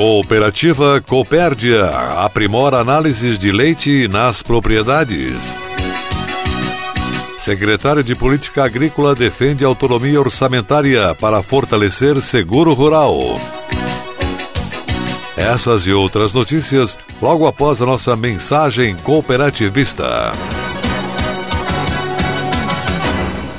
Cooperativa Copérdia aprimora análises de leite nas propriedades. Secretário de Política Agrícola defende autonomia orçamentária para fortalecer seguro rural. Essas e outras notícias logo após a nossa mensagem cooperativista.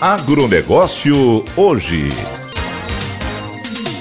Agronegócio hoje.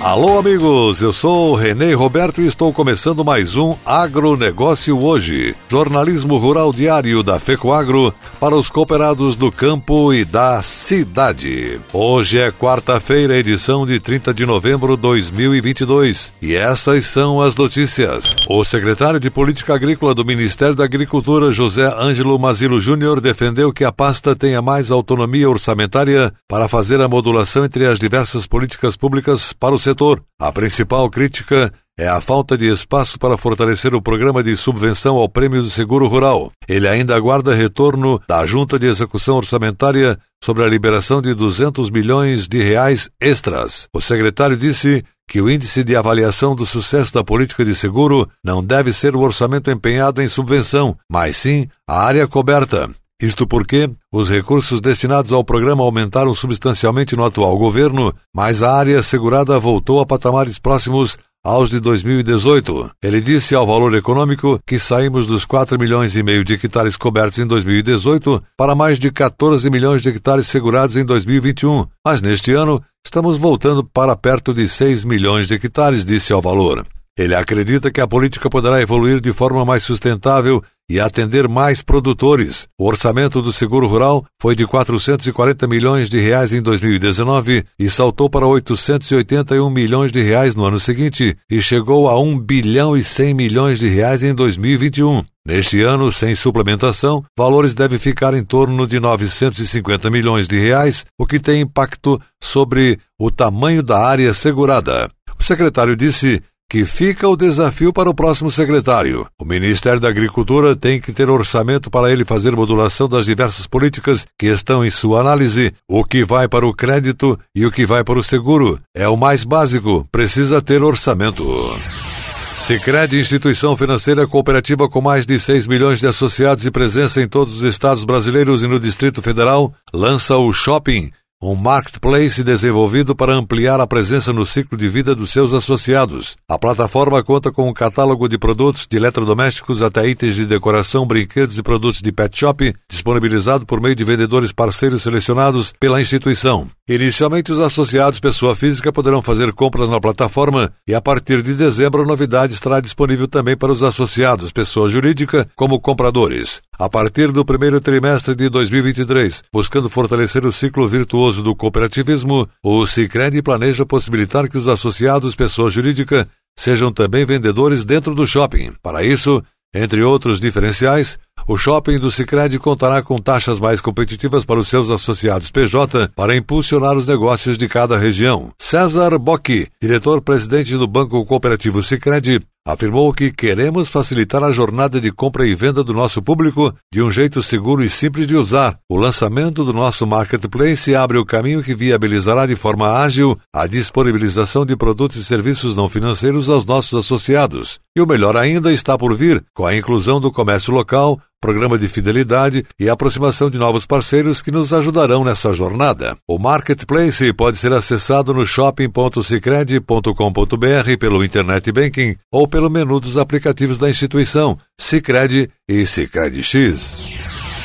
Alô, amigos, eu sou Renê Roberto e estou começando mais um Agronegócio Hoje, jornalismo rural diário da FECOAGRO para os cooperados do campo e da cidade. Hoje é quarta-feira, edição de 30 de novembro de 2022 e essas são as notícias. O secretário de Política Agrícola do Ministério da Agricultura, José Ângelo Mazilo Júnior, defendeu que a pasta tenha mais autonomia orçamentária para fazer a modulação entre as diversas políticas públicas para o setor. A principal crítica é a falta de espaço para fortalecer o programa de subvenção ao Prêmio do Seguro Rural. Ele ainda aguarda retorno da Junta de Execução Orçamentária sobre a liberação de 200 milhões de reais extras. O secretário disse que o índice de avaliação do sucesso da política de seguro não deve ser o orçamento empenhado em subvenção, mas sim a área coberta. Isto porque os recursos destinados ao programa aumentaram substancialmente no atual governo, mas a área segurada voltou a patamares próximos aos de 2018. Ele disse ao Valor Econômico que saímos dos 4 milhões e meio de hectares cobertos em 2018 para mais de 14 milhões de hectares segurados em 2021, mas neste ano estamos voltando para perto de 6 milhões de hectares, disse ao Valor. Ele acredita que a política poderá evoluir de forma mais sustentável e atender mais produtores. O orçamento do seguro rural foi de 440 milhões de reais em 2019 e saltou para 881 milhões de reais no ano seguinte e chegou a 1 bilhão e 100 milhões de reais em 2021. Neste ano, sem suplementação, valores devem ficar em torno de 950 milhões de reais, o que tem impacto sobre o tamanho da área segurada. O secretário disse que fica o desafio para o próximo secretário. O Ministério da Agricultura tem que ter orçamento para ele fazer modulação das diversas políticas que estão em sua análise, o que vai para o crédito e o que vai para o seguro. É o mais básico, precisa ter orçamento. Sicredi instituição financeira cooperativa com mais de 6 milhões de associados e presença em todos os estados brasileiros e no Distrito Federal, lança o Shopping um marketplace desenvolvido para ampliar a presença no ciclo de vida dos seus associados. A plataforma conta com um catálogo de produtos de eletrodomésticos até itens de decoração, brinquedos e produtos de pet shop, disponibilizado por meio de vendedores parceiros selecionados pela instituição. Inicialmente, os associados pessoa física poderão fazer compras na plataforma e, a partir de dezembro, a novidade estará disponível também para os associados pessoa jurídica como compradores. A partir do primeiro trimestre de 2023, buscando fortalecer o ciclo virtuoso do cooperativismo, o Sicredi planeja possibilitar que os associados pessoa jurídica sejam também vendedores dentro do shopping. Para isso, entre outros diferenciais, o shopping do Sicredi contará com taxas mais competitivas para os seus associados PJ para impulsionar os negócios de cada região. César Bocchi, diretor-presidente do Banco Cooperativo Sicredi, afirmou que queremos facilitar a jornada de compra e venda do nosso público de um jeito seguro e simples de usar. O lançamento do nosso marketplace abre o caminho que viabilizará de forma ágil a disponibilização de produtos e serviços não financeiros aos nossos associados. E o melhor ainda está por vir, com a inclusão do comércio local, programa de fidelidade e aproximação de novos parceiros que nos ajudarão nessa jornada. O Marketplace pode ser acessado no shopping.cicred.com.br pelo Internet Banking ou pelo menu dos aplicativos da instituição, Cicred e Cicred X.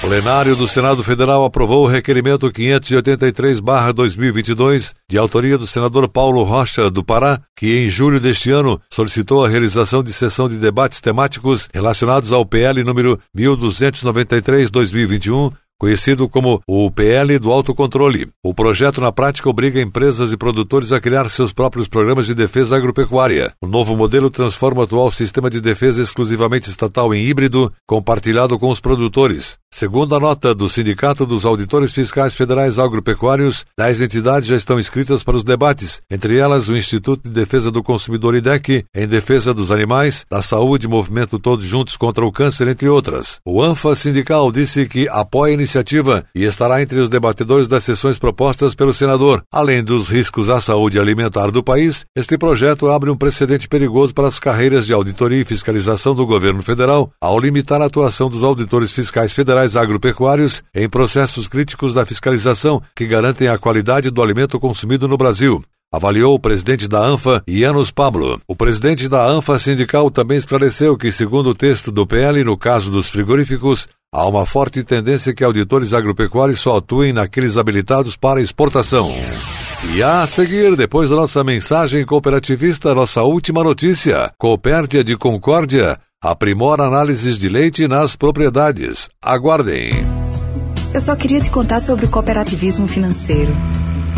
Plenário do Senado Federal aprovou o requerimento 583-2022, de autoria do senador Paulo Rocha, do Pará, que em julho deste ano solicitou a realização de sessão de debates temáticos relacionados ao PL número 1293-2021, conhecido como o PL do autocontrole. O projeto na prática obriga empresas e produtores a criar seus próprios programas de defesa agropecuária. O novo modelo transforma o atual sistema de defesa exclusivamente estatal em híbrido, compartilhado com os produtores. Segundo a nota do Sindicato dos Auditores Fiscais Federais Agropecuários, dez entidades já estão inscritas para os debates, entre elas o Instituto de Defesa do Consumidor IDEC, em defesa dos animais, da saúde movimento Todos Juntos contra o Câncer, entre outras. O ANFA Sindical disse que apoia a iniciativa e estará entre os debatedores das sessões propostas pelo senador. Além dos riscos à saúde alimentar do país, este projeto abre um precedente perigoso para as carreiras de auditoria e fiscalização do governo federal, ao limitar a atuação dos auditores fiscais federais agropecuários em processos críticos da fiscalização que garantem a qualidade do alimento consumido no Brasil. Avaliou o presidente da ANFA, Ianos Pablo. O presidente da ANFA sindical também esclareceu que, segundo o texto do PL, no caso dos frigoríficos, há uma forte tendência que auditores agropecuários só atuem naqueles habilitados para exportação. E a seguir, depois da nossa mensagem cooperativista, nossa última notícia: Coopérdia de Concórdia aprimora análises de leite nas propriedades. Aguardem. Eu só queria te contar sobre o cooperativismo financeiro.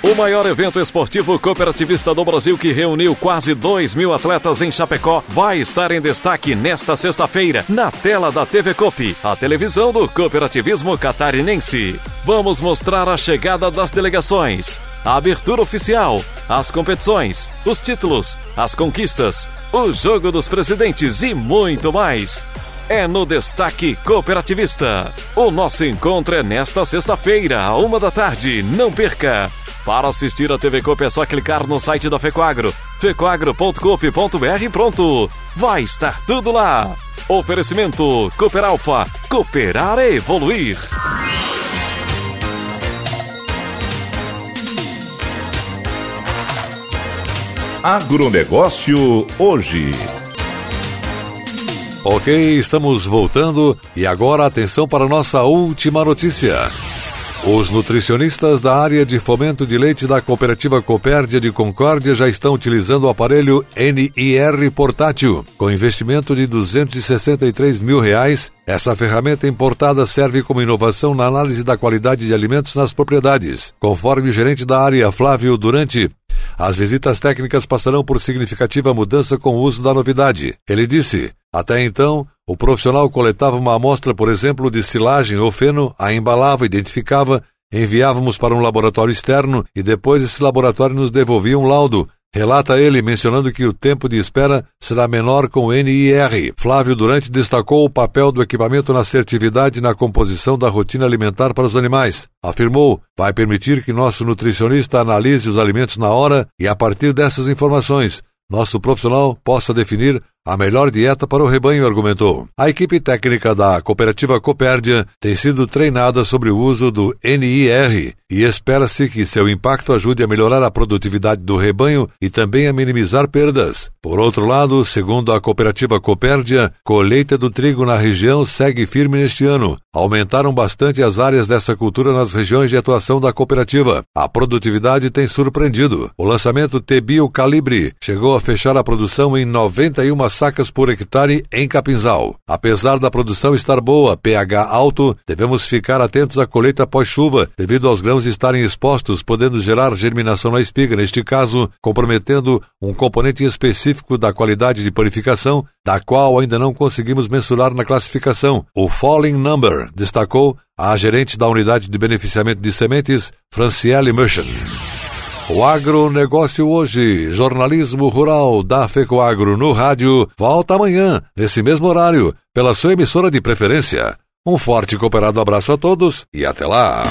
O maior evento esportivo cooperativista do Brasil que reuniu quase 2 mil atletas em Chapecó vai estar em destaque nesta sexta-feira na tela da TV Cop, a televisão do cooperativismo catarinense. Vamos mostrar a chegada das delegações, a abertura oficial, as competições, os títulos, as conquistas, o jogo dos presidentes e muito mais é no Destaque Cooperativista. O nosso encontro é nesta sexta-feira, a uma da tarde. Não perca! Para assistir a TV Coop é só clicar no site da Fecoagro, fecoagro.coop.br e pronto! Vai estar tudo lá! Oferecimento Cooper Alfa, cooperar é evoluir. Agronegócio hoje. Ok, estamos voltando e agora atenção para a nossa última notícia. Os nutricionistas da área de fomento de leite da cooperativa Copérdia de Concórdia já estão utilizando o aparelho NIR portátil. Com investimento de 263 mil reais, essa ferramenta importada serve como inovação na análise da qualidade de alimentos nas propriedades. Conforme o gerente da área, Flávio Durante, as visitas técnicas passarão por significativa mudança com o uso da novidade. Ele disse: até então, o profissional coletava uma amostra, por exemplo, de silagem ou feno, a embalava, identificava, enviávamos para um laboratório externo e depois esse laboratório nos devolvia um laudo. Relata ele, mencionando que o tempo de espera será menor com o NIR. Flávio Durante destacou o papel do equipamento na assertividade e na composição da rotina alimentar para os animais. Afirmou, vai permitir que nosso nutricionista analise os alimentos na hora e, a partir dessas informações, nosso profissional possa definir a melhor dieta para o rebanho, argumentou. A equipe técnica da cooperativa Copérdia tem sido treinada sobre o uso do NIR e espera-se que seu impacto ajude a melhorar a produtividade do rebanho e também a minimizar perdas. Por outro lado, segundo a cooperativa Copérdia, colheita do trigo na região segue firme neste ano. Aumentaram bastante as áreas dessa cultura nas regiões de atuação da cooperativa. A produtividade tem surpreendido. O lançamento Tebio Calibre chegou a fechar a produção em 91 sacas por hectare em Capinzal. Apesar da produção estar boa, pH alto, devemos ficar atentos à colheita pós-chuva, devido aos estarem expostos, podendo gerar germinação na espiga, neste caso, comprometendo um componente específico da qualidade de purificação, da qual ainda não conseguimos mensurar na classificação. O Falling Number, destacou a gerente da unidade de beneficiamento de sementes, Franciele Merchant. O agronegócio hoje, jornalismo rural da FECOAGRO no rádio, volta amanhã, nesse mesmo horário, pela sua emissora de preferência. Um forte e cooperado abraço a todos e até lá!